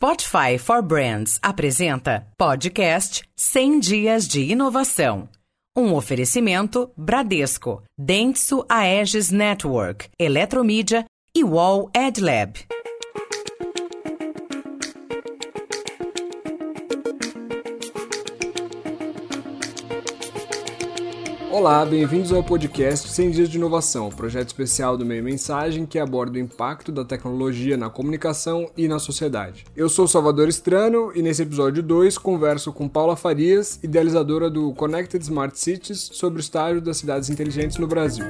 Spotify for Brands apresenta podcast 100 Dias de Inovação. Um oferecimento Bradesco, Dentsu Aegis Network, Eletromídia e Wall Ed Olá, bem-vindos ao podcast 100 Dias de Inovação, projeto especial do Meio Mensagem que aborda o impacto da tecnologia na comunicação e na sociedade. Eu sou Salvador Estrano e nesse episódio 2 converso com Paula Farias, idealizadora do Connected Smart Cities, sobre o estágio das cidades inteligentes no Brasil.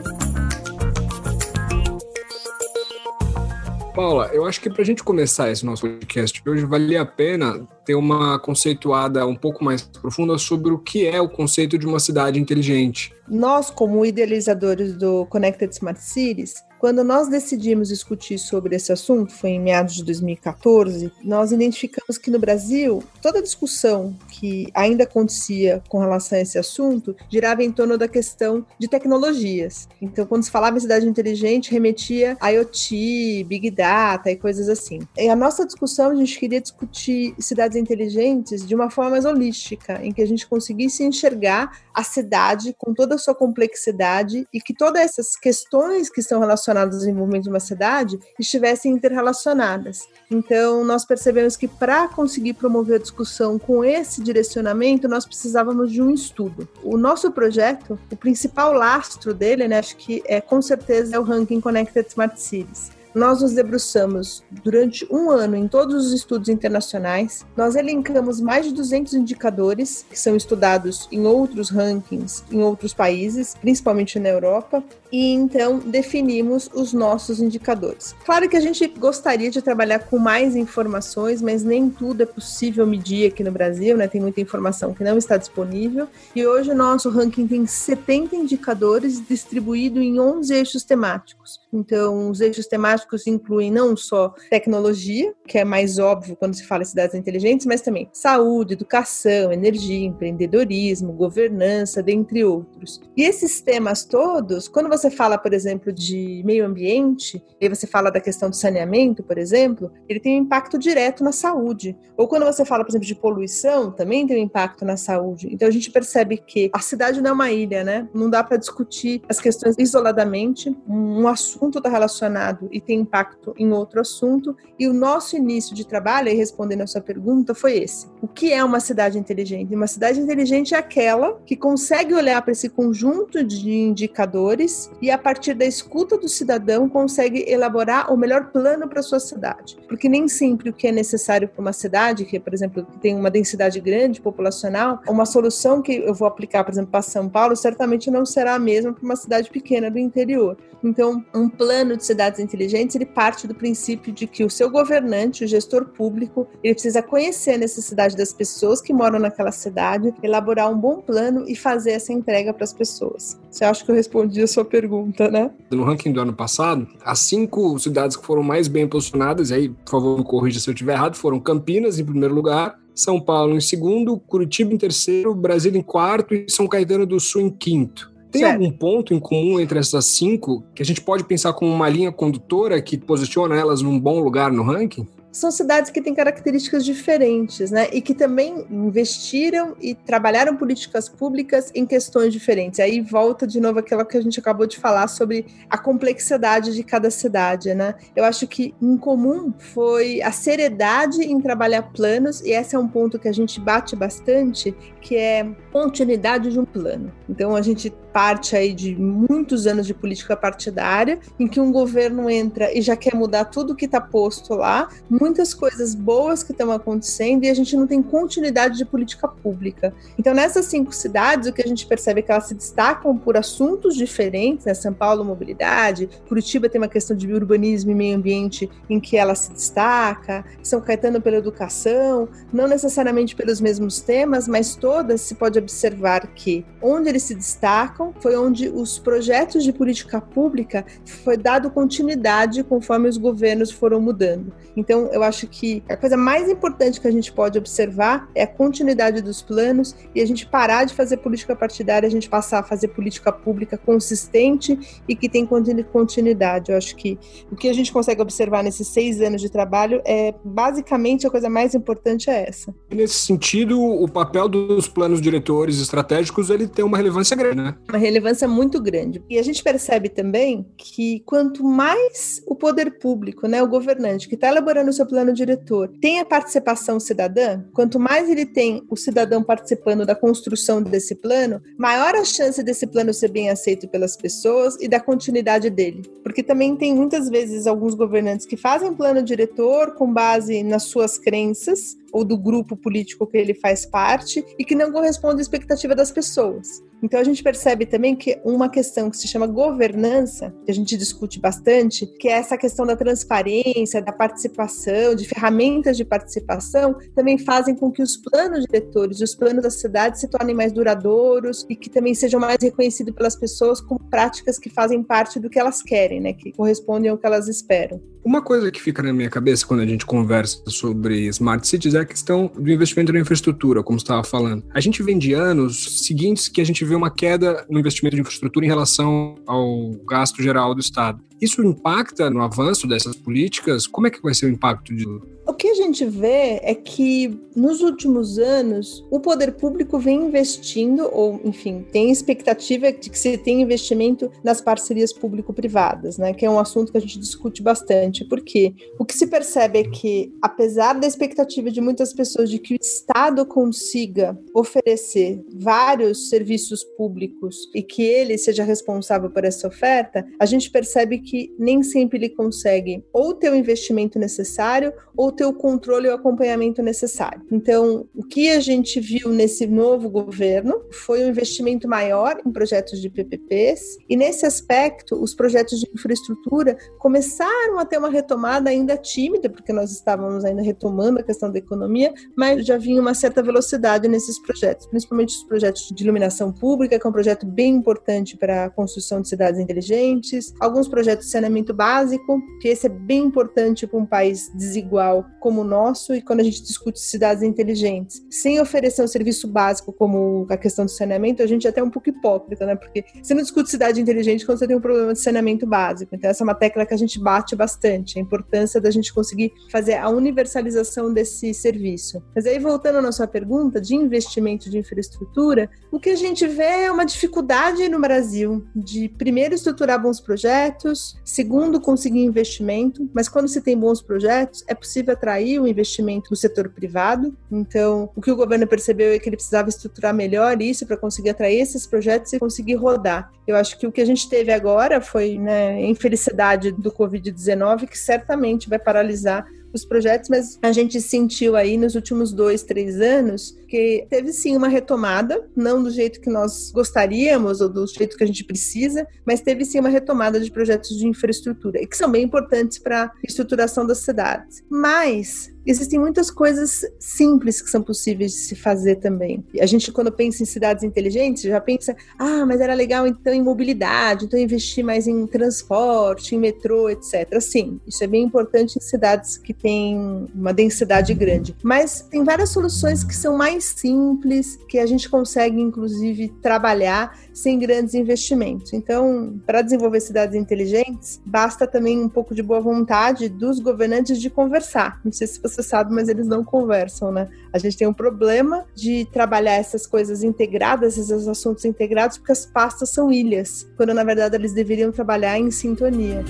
Paula, eu acho que para a gente começar esse nosso podcast hoje, valia a pena ter uma conceituada um pouco mais profunda sobre o que é o conceito de uma cidade inteligente. Nós, como idealizadores do Connected Smart Cities, quando nós decidimos discutir sobre esse assunto, foi em meados de 2014, nós identificamos que no Brasil, toda discussão que ainda acontecia com relação a esse assunto girava em torno da questão de tecnologias. Então, quando se falava em cidade inteligente, remetia a IoT, Big Data e coisas assim. E a nossa discussão, a gente queria discutir cidades inteligentes de uma forma mais holística, em que a gente conseguisse enxergar a cidade com toda a sua complexidade e que todas essas questões que estão relacionadas ao desenvolvimento de uma cidade estivessem interrelacionadas. Então, nós percebemos que para conseguir promover a discussão com esse direcionamento, nós precisávamos de um estudo. O nosso projeto, o principal lastro dele, né, acho que é com certeza é o Ranking Connected Smart Cities. Nós nos debruçamos durante um ano em todos os estudos internacionais. Nós elencamos mais de 200 indicadores que são estudados em outros rankings em outros países, principalmente na Europa, e então definimos os nossos indicadores. Claro que a gente gostaria de trabalhar com mais informações, mas nem tudo é possível medir aqui no Brasil, né? Tem muita informação que não está disponível. E hoje o nosso ranking tem 70 indicadores distribuídos em 11 eixos temáticos. Então, os eixos temáticos incluem não só tecnologia, que é mais óbvio quando se fala em cidades inteligentes, mas também saúde, educação, energia, empreendedorismo, governança, dentre outros. E esses temas todos, quando você fala, por exemplo, de meio ambiente, e você fala da questão do saneamento, por exemplo, ele tem um impacto direto na saúde. Ou quando você fala, por exemplo, de poluição, também tem um impacto na saúde. Então a gente percebe que a cidade não é uma ilha, né? Não dá para discutir as questões isoladamente. Um assunto está relacionado e tem impacto em outro assunto. E o nosso início de trabalho, e respondendo a sua pergunta, foi esse. O que é uma cidade inteligente? Uma cidade inteligente é aquela que consegue olhar para esse conjunto de indicadores e, a partir da escuta do cidadão, consegue elaborar o melhor plano para sua cidade. Porque nem sempre o que é necessário para uma cidade, que, por exemplo, tem uma densidade grande populacional, uma solução que eu vou aplicar, por exemplo, para São Paulo, certamente não será a mesma para uma cidade pequena do interior. Então, um plano de cidades inteligentes, ele parte do princípio de que o seu governante, o gestor público, ele precisa conhecer a necessidade das pessoas que moram naquela cidade, elaborar um bom plano e fazer essa entrega para as pessoas. Você acha que eu respondi a sua pergunta, né? No ranking do ano passado, as cinco cidades que foram mais bem posicionadas, aí, por favor, me corrija se eu estiver errado, foram Campinas em primeiro lugar, são Paulo em segundo, Curitiba em terceiro, Brasília em quarto e São Caetano do Sul em quinto. Tem certo. algum ponto em comum entre essas cinco que a gente pode pensar como uma linha condutora que posiciona elas num bom lugar no ranking? São cidades que têm características diferentes, né? E que também investiram e trabalharam políticas públicas em questões diferentes. Aí volta de novo aquilo que a gente acabou de falar sobre a complexidade de cada cidade, né? Eu acho que em comum foi a seriedade em trabalhar planos, e esse é um ponto que a gente bate bastante, que é continuidade de um plano. Então a gente parte aí de muitos anos de política partidária, em que um governo entra e já quer mudar tudo que está posto lá, muitas coisas boas que estão acontecendo e a gente não tem continuidade de política pública. Então, nessas cinco cidades, o que a gente percebe é que elas se destacam por assuntos diferentes, né? São Paulo, mobilidade, Curitiba tem uma questão de urbanismo e meio ambiente em que ela se destaca, São Caetano pela educação, não necessariamente pelos mesmos temas, mas todas se pode observar que onde eles se destacam foi onde os projetos de política pública foi dado continuidade conforme os governos foram mudando. Então, eu acho que a coisa mais importante que a gente pode observar é a continuidade dos planos e a gente parar de fazer política partidária, a gente passar a fazer política pública consistente e que tem continuidade. Eu acho que o que a gente consegue observar nesses seis anos de trabalho é basicamente a coisa mais importante é essa. Nesse sentido, o papel dos planos diretores estratégicos ele tem uma relevância grande, né? Uma relevância muito grande. E a gente percebe também que quanto mais o poder público, né, o governante que está elaborando o seu plano diretor, tem a participação cidadã, quanto mais ele tem o cidadão participando da construção desse plano, maior a chance desse plano ser bem aceito pelas pessoas e da continuidade dele. Porque também tem muitas vezes alguns governantes que fazem plano diretor com base nas suas crenças, ou do grupo político que ele faz parte e que não corresponde à expectativa das pessoas. Então a gente percebe também que uma questão que se chama governança, que a gente discute bastante, que é essa questão da transparência, da participação, de ferramentas de participação, também fazem com que os planos diretores, os planos da cidade se tornem mais duradouros e que também sejam mais reconhecidos pelas pessoas como práticas que fazem parte do que elas querem, né, que correspondem ao que elas esperam. Uma coisa que fica na minha cabeça quando a gente conversa sobre smart cities é a questão do investimento na infraestrutura, como estava falando. A gente vem de anos seguintes que a gente vê uma queda no investimento de infraestrutura em relação ao gasto geral do Estado. Isso impacta no avanço dessas políticas? Como é que vai ser o impacto disso? O que a gente vê é que nos últimos anos o poder público vem investindo, ou enfim, tem expectativa de que se tenha investimento nas parcerias público-privadas, né? Que é um assunto que a gente discute bastante. Porque o que se percebe é que, apesar da expectativa de muitas pessoas de que o Estado consiga oferecer vários serviços públicos e que ele seja responsável por essa oferta, a gente percebe que nem sempre ele consegue ou ter o investimento necessário ou ter o controle e o acompanhamento necessário. Então, o que a gente viu nesse novo governo foi um investimento maior em projetos de PPPs, e nesse aspecto, os projetos de infraestrutura começaram a ter uma retomada ainda tímida, porque nós estávamos ainda retomando a questão da economia, mas já vinha uma certa velocidade nesses projetos, principalmente os projetos de iluminação pública, que é um projeto bem importante para a construção de cidades inteligentes, alguns projetos de saneamento básico, que esse é bem importante para um país desigual como o nosso, e quando a gente discute cidades inteligentes, sem oferecer um serviço básico como a questão do saneamento, a gente é até um pouco hipócrita, né? Porque você não discute cidade inteligente quando você tem um problema de saneamento básico. Então, essa é uma tecla que a gente bate bastante, a importância da gente conseguir fazer a universalização desse serviço. Mas aí, voltando à sua pergunta de investimento de infraestrutura, o que a gente vê é uma dificuldade no Brasil de, primeiro, estruturar bons projetos, segundo, conseguir investimento, mas quando se tem bons projetos, é possível atrair o investimento do setor privado. Então, o que o governo percebeu é que ele precisava estruturar melhor isso para conseguir atrair esses projetos e conseguir rodar. Eu acho que o que a gente teve agora foi, né, a infelicidade do Covid-19, que certamente vai paralisar os projetos, mas a gente sentiu aí nos últimos dois, três anos que teve sim uma retomada, não do jeito que nós gostaríamos ou do jeito que a gente precisa, mas teve sim uma retomada de projetos de infraestrutura, e que são bem importantes para a estruturação das cidades. Mas existem muitas coisas simples que são possíveis de se fazer também. A gente, quando pensa em cidades inteligentes, já pensa, ah, mas era legal então em mobilidade, então investir mais em transporte, em metrô, etc. Sim, isso é bem importante em cidades que têm uma densidade grande. Mas tem várias soluções que são mais simples, que a gente consegue, inclusive, trabalhar sem grandes investimentos. Então, para desenvolver cidades inteligentes, basta também um pouco de boa vontade dos governantes de conversar. Não sei se você sabe, mas eles não conversam, né? A gente tem um problema de trabalhar essas coisas integradas, esses assuntos integrados, porque as pastas são ilhas, quando na verdade eles deveriam trabalhar em sintonia.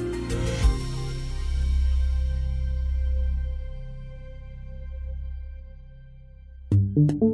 thank you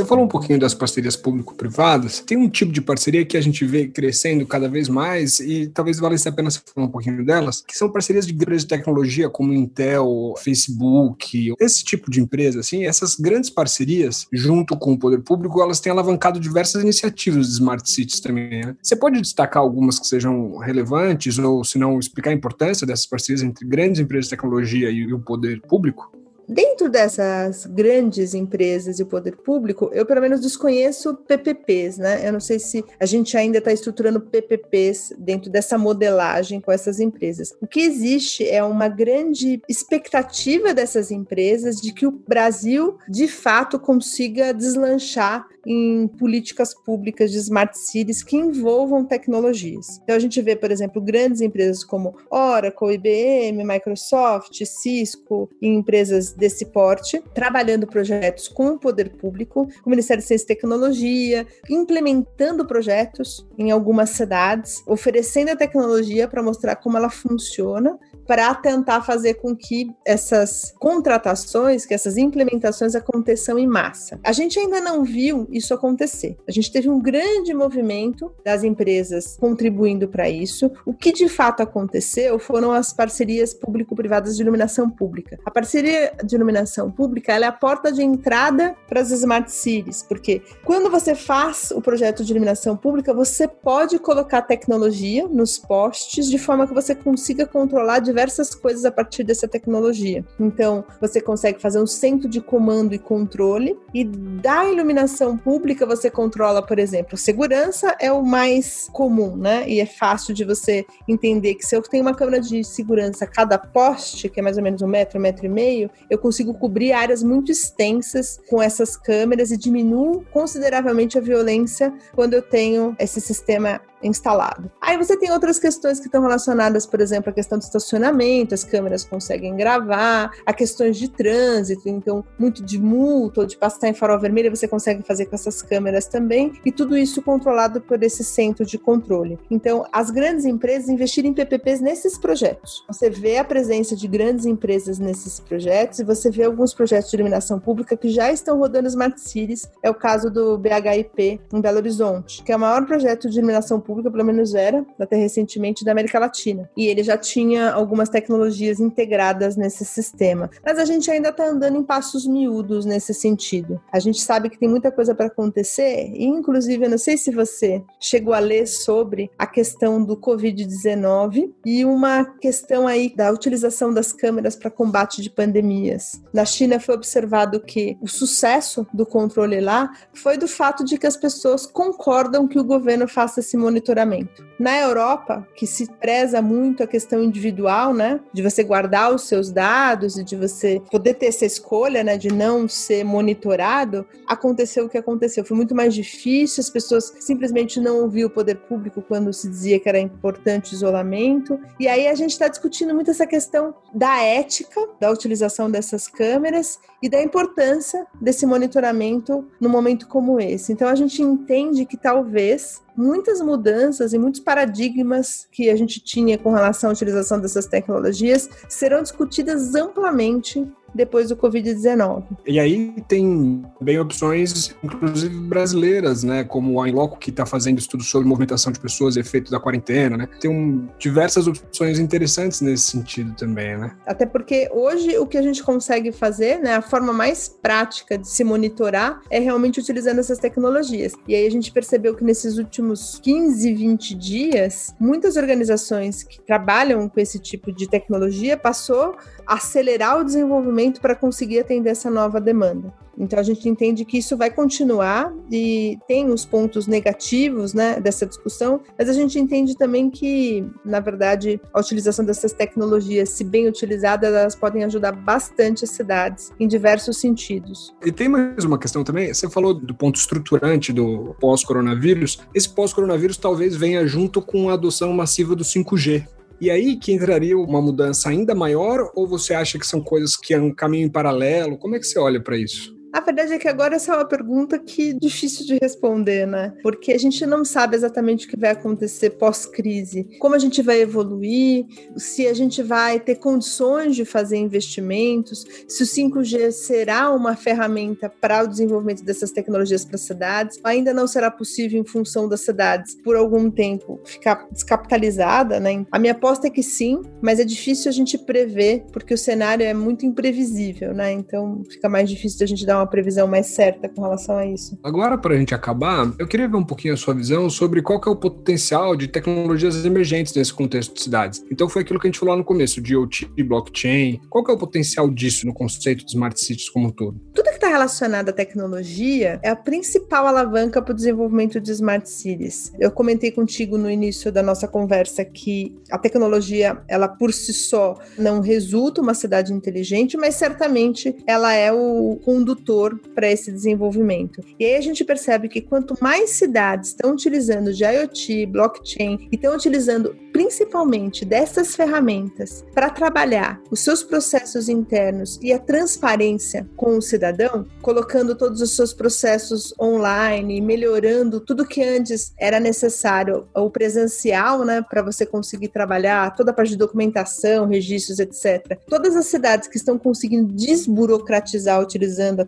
Você falou um pouquinho das parcerias público-privadas. Tem um tipo de parceria que a gente vê crescendo cada vez mais e talvez valesse a pena você falar um pouquinho delas, que são parcerias de grandes tecnologia como Intel, Facebook, esse tipo de empresa, assim, essas grandes parcerias, junto com o poder público, elas têm alavancado diversas iniciativas de Smart Cities também. Né? Você pode destacar algumas que sejam relevantes ou, se não, explicar a importância dessas parcerias entre grandes empresas de tecnologia e o poder público? Dentro dessas grandes empresas e o poder público, eu pelo menos desconheço PPPs, né? Eu não sei se a gente ainda está estruturando PPPs dentro dessa modelagem com essas empresas. O que existe é uma grande expectativa dessas empresas de que o Brasil, de fato, consiga deslanchar em políticas públicas de smart cities que envolvam tecnologias. Então a gente vê, por exemplo, grandes empresas como Oracle, IBM, Microsoft, Cisco e empresas desse porte trabalhando projetos com o poder público, com o Ministério de Ciência e Tecnologia, implementando projetos em algumas cidades, oferecendo a tecnologia para mostrar como ela funciona para tentar fazer com que essas contratações, que essas implementações aconteçam em massa. A gente ainda não viu isso acontecer. A gente teve um grande movimento das empresas contribuindo para isso. O que de fato aconteceu foram as parcerias público-privadas de iluminação pública. A parceria de iluminação pública é a porta de entrada para as smart cities, porque quando você faz o projeto de iluminação pública, você pode colocar tecnologia nos postes de forma que você consiga controlar diversas diversas coisas a partir dessa tecnologia. Então, você consegue fazer um centro de comando e controle, e da iluminação pública você controla, por exemplo, segurança é o mais comum, né? E é fácil de você entender que se eu tenho uma câmera de segurança a cada poste, que é mais ou menos um metro, um metro e meio, eu consigo cobrir áreas muito extensas com essas câmeras e diminuo consideravelmente a violência quando eu tenho esse sistema instalado. Aí você tem outras questões que estão relacionadas, por exemplo, a questão do estacionamento, as câmeras conseguem gravar, a questões de trânsito, então muito de multa ou de passar em farol vermelho você consegue fazer com essas câmeras também, e tudo isso controlado por esse centro de controle. Então, as grandes empresas investirem em PPPs nesses projetos. Você vê a presença de grandes empresas nesses projetos e você vê alguns projetos de iluminação pública que já estão rodando Smart Cities. É o caso do BHIP em Belo Horizonte, que é o maior projeto de iluminação pública pública, pelo menos era, até recentemente, da América Latina. E ele já tinha algumas tecnologias integradas nesse sistema. Mas a gente ainda está andando em passos miúdos nesse sentido. A gente sabe que tem muita coisa para acontecer, e inclusive, eu não sei se você chegou a ler sobre a questão do Covid-19 e uma questão aí da utilização das câmeras para combate de pandemias. Na China foi observado que o sucesso do controle lá foi do fato de que as pessoas concordam que o governo faça esse monitoramento monitoramento. Na Europa, que se preza muito a questão individual, né, de você guardar os seus dados e de você poder ter essa escolha, né, de não ser monitorado, aconteceu o que aconteceu. Foi muito mais difícil, as pessoas simplesmente não ouviam o poder público quando se dizia que era importante o isolamento. E aí a gente está discutindo muito essa questão da ética da utilização dessas câmeras e da importância desse monitoramento no momento como esse. Então a gente entende que talvez muitas mudanças e muitos paradigmas que a gente tinha com relação à utilização dessas tecnologias serão discutidas amplamente depois do Covid-19. E aí tem bem opções, inclusive brasileiras, né? Como a Inloco, que está fazendo estudos sobre movimentação de pessoas e efeito da quarentena, né? Tem um, diversas opções interessantes nesse sentido também, né? Até porque hoje o que a gente consegue fazer, né? A forma mais prática de se monitorar é realmente utilizando essas tecnologias. E aí a gente percebeu que nesses últimos 15, 20 dias, muitas organizações que trabalham com esse tipo de tecnologia passou a acelerar o desenvolvimento para conseguir atender essa nova demanda. Então a gente entende que isso vai continuar e tem os pontos negativos, né, dessa discussão, mas a gente entende também que, na verdade, a utilização dessas tecnologias, se bem utilizadas, elas podem ajudar bastante as cidades em diversos sentidos. E tem mais uma questão também, você falou do ponto estruturante do pós-coronavírus. Esse pós-coronavírus talvez venha junto com a adoção massiva do 5G. E aí que entraria uma mudança ainda maior ou você acha que são coisas que é um caminho em paralelo? Como é que você olha para isso? A verdade é que agora essa é uma pergunta que é difícil de responder, né? Porque a gente não sabe exatamente o que vai acontecer pós-crise, como a gente vai evoluir, se a gente vai ter condições de fazer investimentos, se o 5G será uma ferramenta para o desenvolvimento dessas tecnologias para as cidades. Ainda não será possível em função das cidades por algum tempo ficar descapitalizada, né? A minha aposta é que sim, mas é difícil a gente prever porque o cenário é muito imprevisível, né? Então fica mais difícil a gente dar uma previsão mais certa com relação a isso. Agora, para a gente acabar, eu queria ver um pouquinho a sua visão sobre qual que é o potencial de tecnologias emergentes nesse contexto de cidades. Então, foi aquilo que a gente falou no começo, de IoT, blockchain. Qual que é o potencial disso no conceito de smart cities como um todo? Tudo que está relacionado à tecnologia é a principal alavanca para o desenvolvimento de smart cities. Eu comentei contigo no início da nossa conversa que a tecnologia, ela por si só não resulta uma cidade inteligente, mas certamente ela é o condutor para esse desenvolvimento. E aí a gente percebe que quanto mais cidades estão utilizando de IoT, blockchain e estão utilizando principalmente dessas ferramentas para trabalhar os seus processos internos e a transparência com o cidadão, colocando todos os seus processos online, melhorando tudo que antes era necessário, o presencial, né, para você conseguir trabalhar, toda a parte de documentação, registros, etc. Todas as cidades que estão conseguindo desburocratizar utilizando a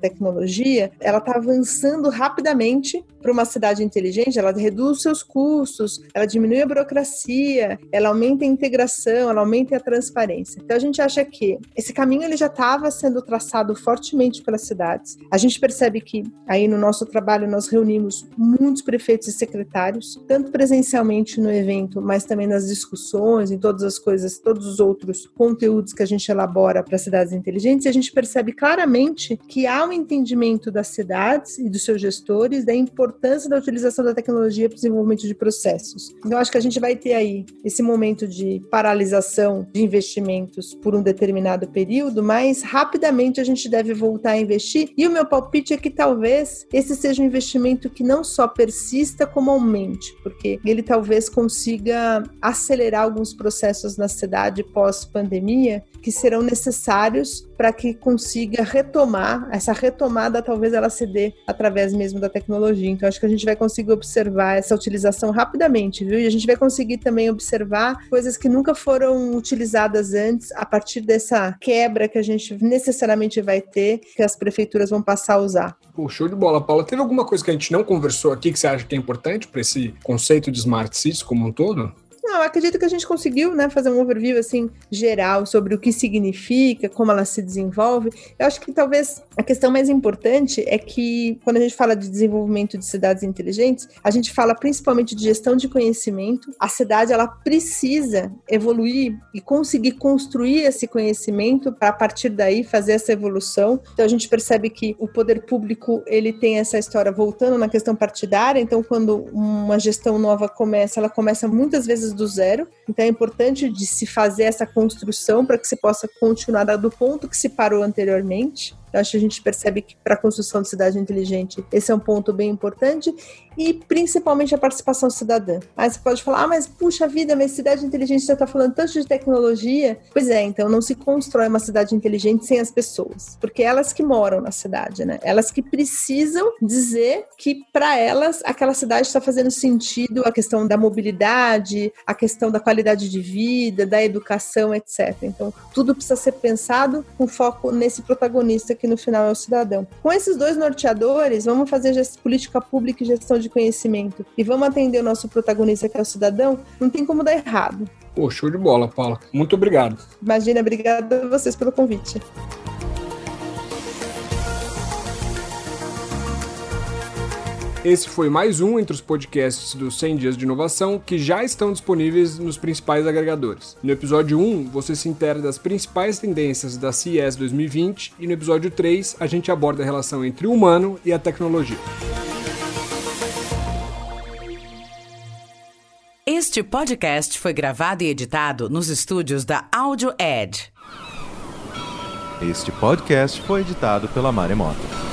ela está avançando rapidamente para uma cidade inteligente, ela reduz seus custos, ela diminui a burocracia, ela aumenta a integração, ela aumenta a transparência. Então a gente acha que esse caminho ele já estava sendo traçado fortemente pelas cidades. A gente percebe que aí no nosso trabalho nós reunimos muitos prefeitos e secretários, tanto presencialmente no evento, mas também nas discussões, em todas as coisas, todos os outros conteúdos que a gente elabora para cidades inteligentes, e a gente percebe claramente que há um entendimento das cidades e dos seus gestores da importância da utilização da tecnologia para o desenvolvimento de processos. Então, acho que a gente vai ter aí esse momento de paralisação de investimentos por um determinado período, mas rapidamente a gente deve voltar a investir. E o meu palpite é que talvez esse seja um investimento que não só persista, como aumente, porque ele talvez consiga acelerar alguns processos na cidade pós-pandemia que serão necessários para que consiga retomar, essa retomada talvez ela se dê através mesmo da tecnologia. Então acho que a gente vai conseguir observar essa utilização rapidamente, viu? E a gente vai conseguir também observar coisas que nunca foram utilizadas antes a partir dessa quebra que a gente necessariamente vai ter, que as prefeituras vão passar a usar. Pô, show de bola, Paula. Teve alguma coisa que a gente não conversou aqui que você acha que é importante para esse conceito de smart cities como um todo? Não, acredito que a gente conseguiu, né, fazer um overview assim geral sobre o que significa, como ela se desenvolve. Eu acho que talvez a questão mais importante é que quando a gente fala de desenvolvimento de cidades inteligentes, a gente fala principalmente de gestão de conhecimento. A cidade ela precisa evoluir e conseguir construir esse conhecimento para a partir daí fazer essa evolução. Então a gente percebe que o poder público ele tem essa história voltando na questão partidária. Então quando uma gestão nova começa, ela começa muitas vezes do zero. Então é importante de se fazer essa construção para que se possa continuar do ponto que se parou anteriormente. Eu acho que a gente percebe que para a construção de cidade inteligente esse é um ponto bem importante e principalmente a participação cidadã. Aí você pode falar, ah, mas puxa vida, minha cidade inteligente já está falando tanto de tecnologia. Pois é, então não se constrói uma cidade inteligente sem as pessoas, porque elas que moram na cidade, né? Elas que precisam dizer que para elas aquela cidade está fazendo sentido, a questão da mobilidade, a questão da qualidade de vida, da educação, etc. Então tudo precisa ser pensado com foco nesse protagonista que no final é o cidadão. Com esses dois norteadores, vamos fazer política pública e gestão de conhecimento e vamos atender o nosso protagonista, que é o cidadão, não tem como dar errado. Pô, show de bola, Paula. Muito obrigado. Imagina, obrigada a vocês pelo convite. Esse foi mais um entre os podcasts dos 100 Dias de Inovação que já estão disponíveis nos principais agregadores. No episódio 1, você se intera das principais tendências da CES 2020 e no episódio 3, a gente aborda a relação entre o humano e a tecnologia. Este podcast foi gravado e editado nos estúdios da Audio Edge. Este podcast foi editado pela Maremoto.